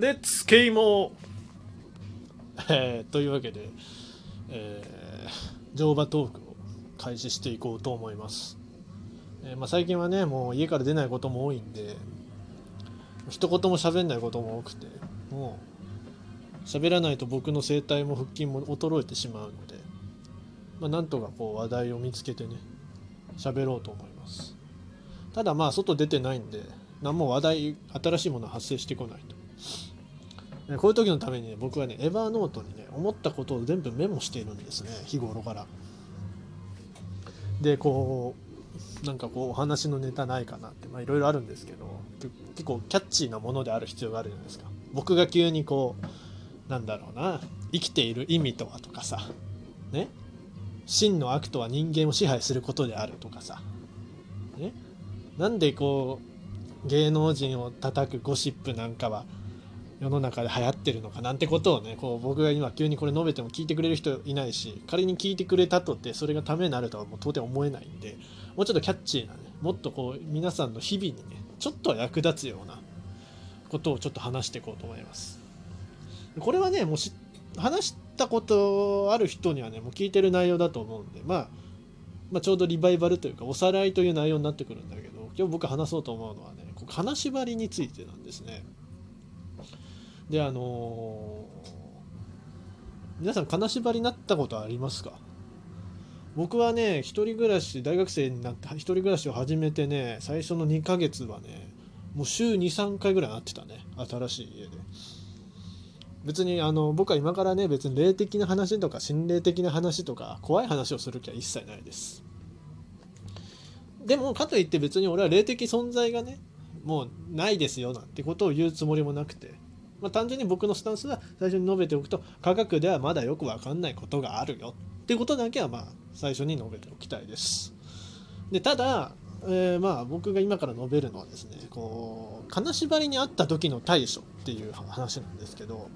レッツケイモえ、というわけで、えー、乗馬トークを開始していこうと思います、えー、まあ、最近はねもう家から出ないことも多いんで一言も喋んないことも多くてもう喋らないと僕の声帯も腹筋も衰えてしまうので、まあ、なんとかこう話題を見つけてね喋ろうと思います。ただまあ外出てないんで何も話題新しいもの発生してこないと。こういう時のためにね僕はねエヴァーノートにね思ったことを全部メモしているんですね日頃から。でこうなんかこうお話のネタないかなっていろいろあるんですけど結構キャッチーなものである必要があるじゃないですか。僕が急にこうなんだろうな生きている意味とはとかさね真の悪とは人間を支配することであるとかさねなんでこう芸能人を叩くゴシップなんかは世の中で流行ってるのかなんてことをねこう僕が今急にこれ述べても聞いてくれる人いないし仮に聞いてくれたとってそれがためになるとはもう到底思えないんでもうちょっとキャッチーなねもっとこう皆さんの日々にねちょっと役立つようなことをちょっと話していこうと思います。これはねもし話したことある人にはねもう聞いてる内容だと思うんでまあまあ、ちょうどリバイバルというかおさらいという内容になってくるんだけど今日僕話そうと思うのはねこう金縛りについてなんですね。であのー、皆さん金縛りになったことありますか？僕はね一人暮らし大学生になって一人暮らしを始めてね最初の2ヶ月はねもう週23回ぐらい会ってたね新しい家で。別にあの僕は今からね別に霊的な話とか心霊的な話とか怖い話をする気は一切ないです。でもかといって別に俺は霊的存在がねもうないですよなんてことを言うつもりもなくて、まあ、単純に僕のスタンスは最初に述べておくと科学ではまだよく分かんないことがあるよっていうことだけはまあ最初に述べておきたいです。でただ、えー、まあ僕が今から述べるのはですねこう金縛りにあった時の対処っていう話なんですけど、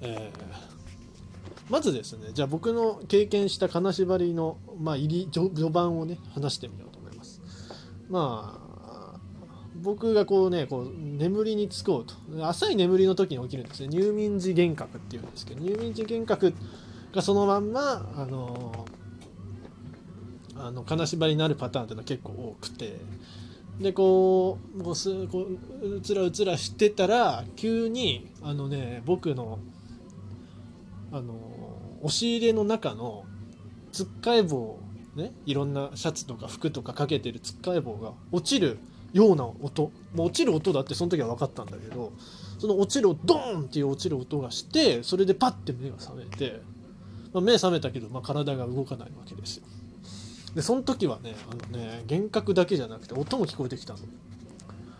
えーまずですねじゃあ僕の経験した金縛りの、まあ、入り序盤をね話してみようと思います。まあ僕がこうねこう眠りにつこうと。浅い眠りの時に起きるんですね。入眠時幻覚っていうんですけど入眠時幻覚がそのまんまあのあの金縛りになるパターンっていうのは結構多くて。でこうこうすこううつらうつらしてたら急にあのね僕のあの押し入れの中のつっかえ棒ねいろんなシャツとか服とかかけてるつっかえ棒が落ちるような音。もう落ちる音だってその時は分かったんだけどその落ちるドーンっていう落ちる音がしてそれでパッて目が覚めて、まあ、目覚めたけど、まあ、体が動かないわけですよ。でその時はねあのね幻覚だけじゃなくて音も聞こえてきたの。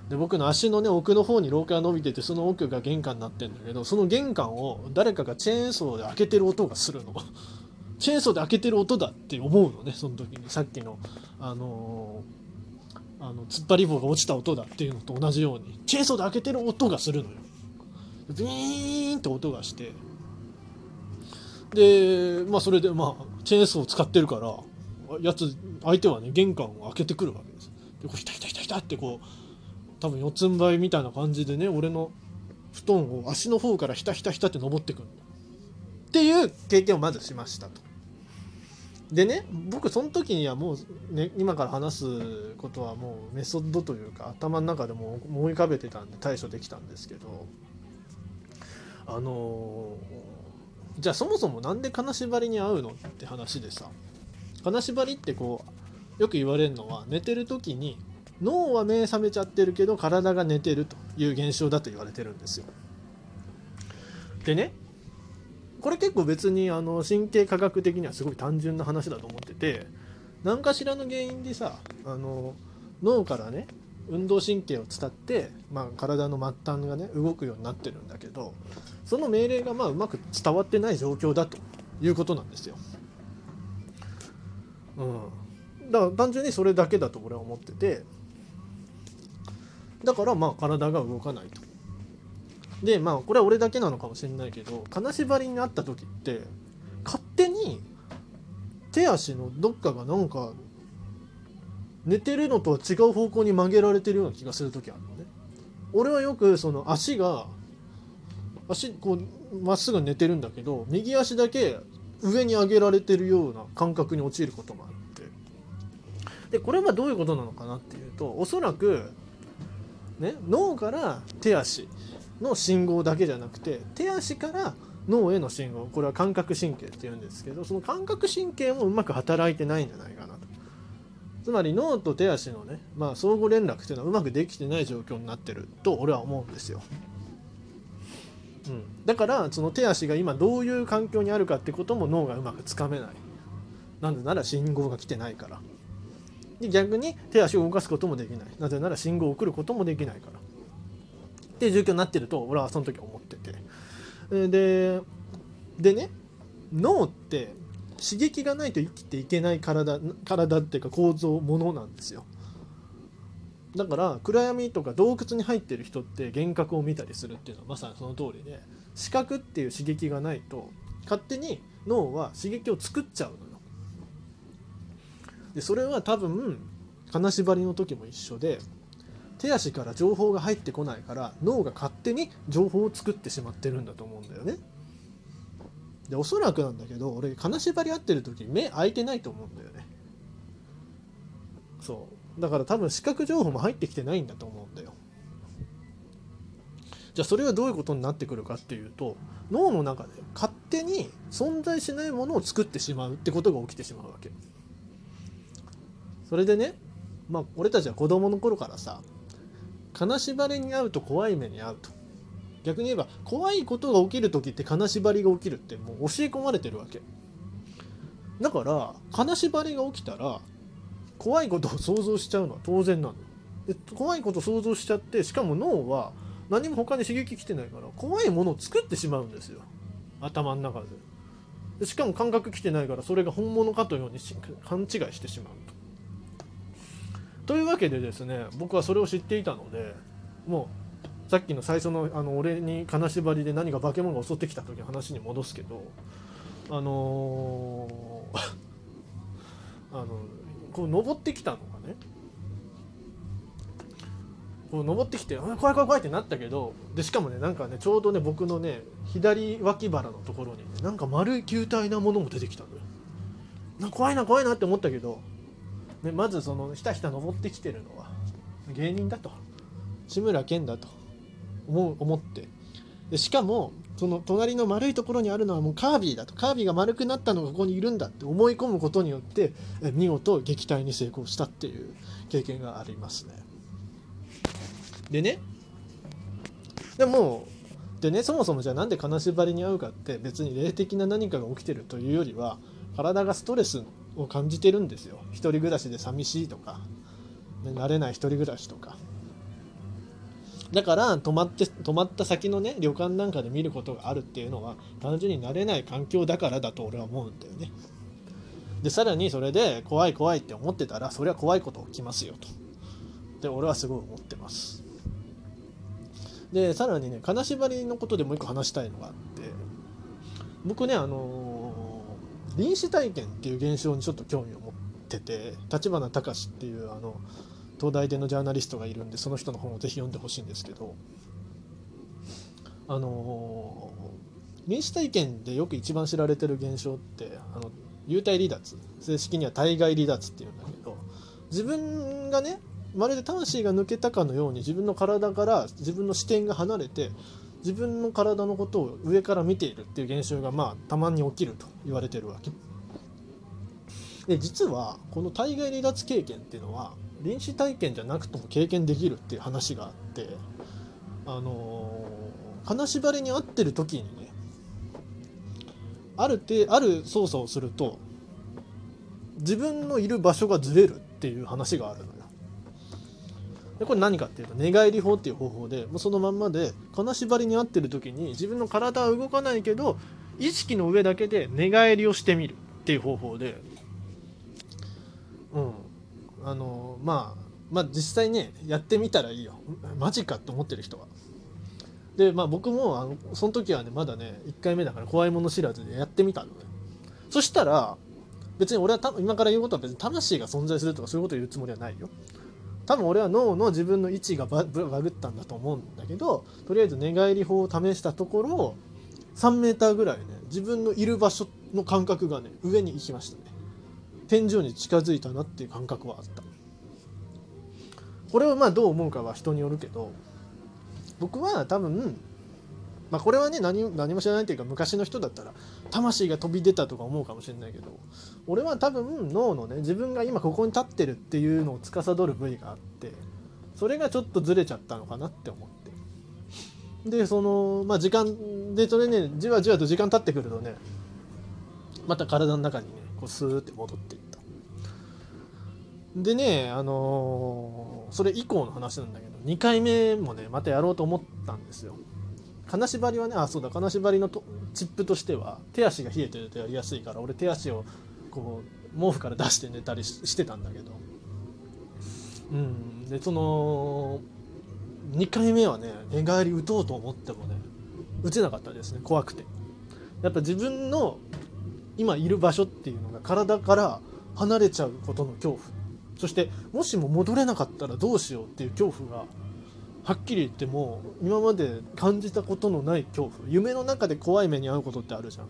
で僕の足のね奥の方に廊下が伸びててその奥が玄関になってんだけどその玄関を誰かがチェーンソーで開けてる音がするの。チェーンソーで開けてる音だって思うのねその時に。さっきのあのー、あの突っ張り棒が落ちた音だっていうのと同じようにチェーンソーで開けてる音がするのよ。ビーンって音がして。でまあそれでまあチェーンソーを使ってるからやつ相手はね玄関を開けてくるわけです。でこうひたひたひたひたってこう多分四つん這いみたいな感じでね俺の布団を足の方からひたひたひたって登ってくる。っていう経験をまずしましたと。でね僕その時にはもう、ね、今から話すことはもうメソッドというか頭の中でも思い浮かべてたんで対処できたんですけどあのー、じゃあそもそも何で金縛りに合うのって話でさ金縛りってこうよく言われるのは寝てる時に脳は目覚めちゃってるけど体が寝てるという現象だと言われてるんですよ。でねこれ結構別にあの神経科学的にはすごい単純な話だと思ってて何かしらの原因でさあの脳からね運動神経を伝って、まあ、体の末端がね動くようになってるんだけどその命令がまあうまく伝わってない状況だということなんですよ。うん、だから単純にそれだけだと俺は思っててだからまあ体が動かないと。でまあこれは俺だけなのかもしれないけど金縛りになった時って勝手に手足のどっかがなんか寝てるのとは違う方向に曲げられてるような気がする時あるのね。俺はよくその足が足こうまっすぐ寝てるんだけど右足だけ上に上げられてるような感覚に陥ることもあってでこれはどういうことなのかなっていうとおそらく、ね、脳から手足の信号だけじゃなくて手足から脳への信号これは感覚神経っていうんですけどその感覚神経もうまく働いてないんじゃないかなと。つまり脳と手足のね、まあ、相互連絡っていうのはうまくできてない状況になってると俺は思うんですよ。うん、だからその手足が今どういう環境にあるかってことも脳がうまくつかめない。なぜなら信号が来てないから。で逆に手足を動かすこともできない。なぜなら信号を送ることもできないから。っていう状況になってると俺はその時思ってて。ででね脳って刺激がないと生きていけない体体っていうか構造ものなんですよ。だから暗闇とか洞窟に入ってる人って幻覚を見たりするっていうのはまさにその通りで視覚っていう刺激がないと勝手に脳は刺激を作っちゃうのよ。でそれは多分金縛りの時も一緒で手足から情報が入ってこないから脳が勝手に情報を作ってしまってるんだと思うんだよね。でおそらくなんだけど俺金縛り合ってる時目開いてないと思うんだよね。そうだから多分視覚情報も入ってきてないんだと思うんだよ。じゃあそれはどういうことになってくるかっていうと脳の中で勝手に存在しないものを作ってしまうってことが起きてしまうわけ。それでねまあ俺たちは子供の頃からさ金縛りに遭うと怖い目に遭うと。逆に言えば怖いことが起きる時って金縛りが起きるってもう教え込まれてるわけ。だから金縛りが起きたら怖いことを想像しちゃうのは当然なの。で怖いことを想像しちゃってしかも脳は何も他に刺激来てないから怖いものを作ってしまうんですよ。頭の中で。でしかも感覚来てないからそれが本物かというように勘違いしてしまうと。というわけでですね僕はそれを知っていたのでもうさっきの最初のあの俺に金縛りで何か化け物が襲ってきた時の話に戻すけどあのー、あのこう登ってきたのがねこう登ってきて「怖い怖い怖い」ってなったけどでしかもねなんかねちょうどね僕のね左脇腹のところにねなんか丸い球体なものも出てきたのよ。怖いな怖いなって思ったけどね、まずそのひたひた登ってきてるのは芸人だと。志村けんだと。思う思って。でしかもその隣の丸いところにあるのはもうカービィだと。カービィが丸くなったのがここにいるんだって思い込むことによって見事撃退に成功したっていう経験がありますね。でね。でもでねそもそもじゃあなんで金縛りに遭うかって別に霊的な何かが起きてるというよりは体がストレスを感じてるんですよ。一人暮らしで寂しいとか、ね、慣れない一人暮らしとか。だから泊まって泊まった先のね旅館なんかで見ることがあるっていうのは単純に慣れない環境だからだと俺は思うんだよね。でさらにそれで怖い怖いって思ってたらそれは怖いこと起きますよと。で俺はすごい思ってます。でさらにね金縛りのことでもう一個話したいのがあって僕ねあの臨死体験っていう現象にちょっと興味を持ってて立花隆っていうあの東大でのジャーナリストがいるんでその人の本をぜひ読んでほしいんですけどあの臨死体験でよく一番知られてる現象ってあの幽体離脱正式には体外離脱っていうんだけど自分がねまるで魂が抜けたかのように自分の体から自分の視点が離れて自分の体のことを上から見ているっていう現象がまあたまに起きると言われてるわけ。で実はこの体外離脱経験っていうのは臨死体験じゃなくても経験できるっていう話があってあのー、金縛りに合ってる時にねあるてある操作をすると自分のいる場所がずれるっていう話があるの。でこれ何かっていうと寝返り法っていう方法でもうそのまんまで金縛りに合ってる時に自分の体は動かないけど意識の上だけで寝返りをしてみるっていう方法で。うん。あのまあまあ実際ねやってみたらいいよ。マジかって思ってる人は。でまあ僕もあのその時はねまだね1回目だから怖いもの知らずでやってみたのね。そしたら別に俺は今から言うことは別に魂が存在するとかそういうことを言うつもりはないよ。多分俺は脳の自分の位置がバグったんだと思うんだけどとりあえず寝返り法を試したところ3 m ぐらいね自分のいる場所の感覚がね上に行きましたね。天井に近づいたなっていう感覚はあった。これをまあどう思うかは人によるけど僕は多分まあこれはね何何も知らないっていうか昔の人だったら魂が飛び出たとか思うかもしれないけど俺は多分脳のね自分が今ここに立ってるっていうのを司る部位があってそれがちょっとずれちゃったのかなって思って。でそのまあ時間でそれねじわじわと時間経ってくるとねまた体の中にねこうスーって戻っていった。でねあのーそれ以降の話なんだけど2回目もねまたやろうと思ったんですよ。金縛りはねあそうだ金縛りのとチップとしては手足が冷えてるとやりやすいから俺手足をこう毛布から出して寝たりししてたんだけど。うん。でその2回目はね寝返り打とうと思ってもね打てなかったですね怖くて。やっぱ自分の今いる場所っていうのが体から離れちゃうことの恐怖。そしてもしも戻れなかったらどうしようっていう恐怖がはっきり言っても今まで感じたことのない恐怖。夢の中で怖い目に遭うことってあるじゃん。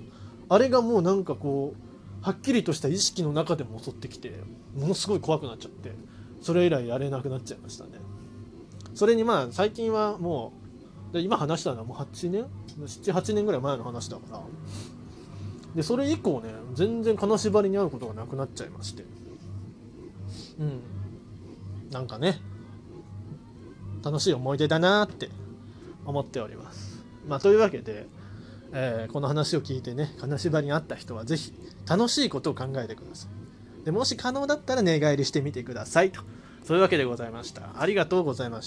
あれがもうなんかこうはっきりとした意識の中でも襲ってきてものすごい怖くなっちゃってそれ以来やれなくなっちゃいましたね。それにまあ最近はもうで今話したのはもう8年？78年ぐらい前の話だから。でそれ以降ね全然金縛りに遭うことがなくなっちゃいまして。うん。なんかね楽しい思い出だなって思っております。まあ、というわけで、えーこの話を聞いてね金縛りにあった人は是非楽しいことを考えてください。でもし可能だったら寝返りしてみてくださいと。そういうわけでございました。ありがとうございました。